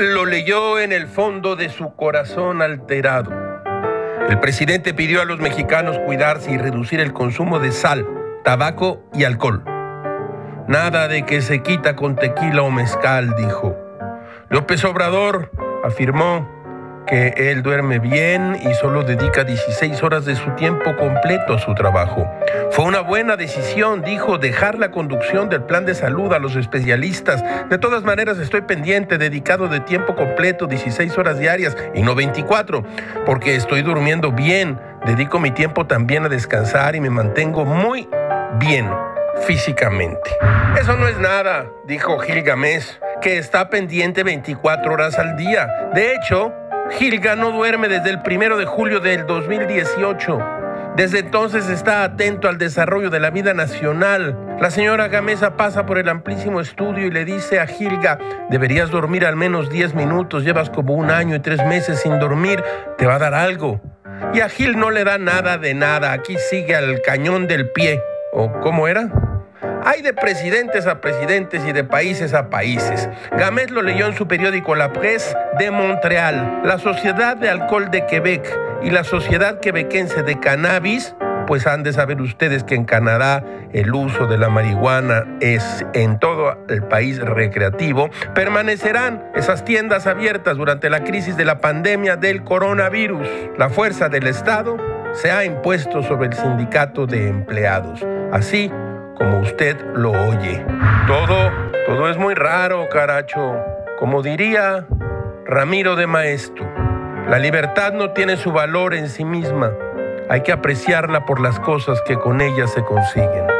leyó en el fondo de su corazón alterado. El presidente pidió a los mexicanos cuidarse y reducir el consumo de sal, tabaco y alcohol. Nada de que se quita con tequila o mezcal, dijo. López Obrador afirmó que él duerme bien y solo dedica 16 horas de su tiempo completo a su trabajo. Fue una buena decisión, dijo, dejar la conducción del plan de salud a los especialistas. De todas maneras, estoy pendiente, dedicado de tiempo completo, 16 horas diarias y no 24, porque estoy durmiendo bien. Dedico mi tiempo también a descansar y me mantengo muy bien físicamente. Eso no es nada, dijo Gilgamesh, que está pendiente 24 horas al día. De hecho, Gilga no duerme desde el primero de julio del 2018. Desde entonces está atento al desarrollo de la vida nacional. La señora Gamesa pasa por el amplísimo estudio y le dice a Gilga, deberías dormir al menos 10 minutos, llevas como un año y tres meses sin dormir, te va a dar algo. Y a Gil no le da nada de nada, aquí sigue al cañón del pie. ¿O cómo era? Hay de presidentes a presidentes y de países a países. Gamet lo leyó en su periódico La Presse de Montreal. La Sociedad de Alcohol de Quebec y la Sociedad Quebequense de Cannabis pues han de saber ustedes que en Canadá el uso de la marihuana es en todo el país recreativo, permanecerán esas tiendas abiertas durante la crisis de la pandemia del coronavirus. La fuerza del Estado se ha impuesto sobre el sindicato de empleados. Así, como usted lo oye. Todo, todo es muy raro, caracho. Como diría Ramiro de Maestro, la libertad no tiene su valor en sí misma. Hay que apreciarla por las cosas que con ella se consiguen.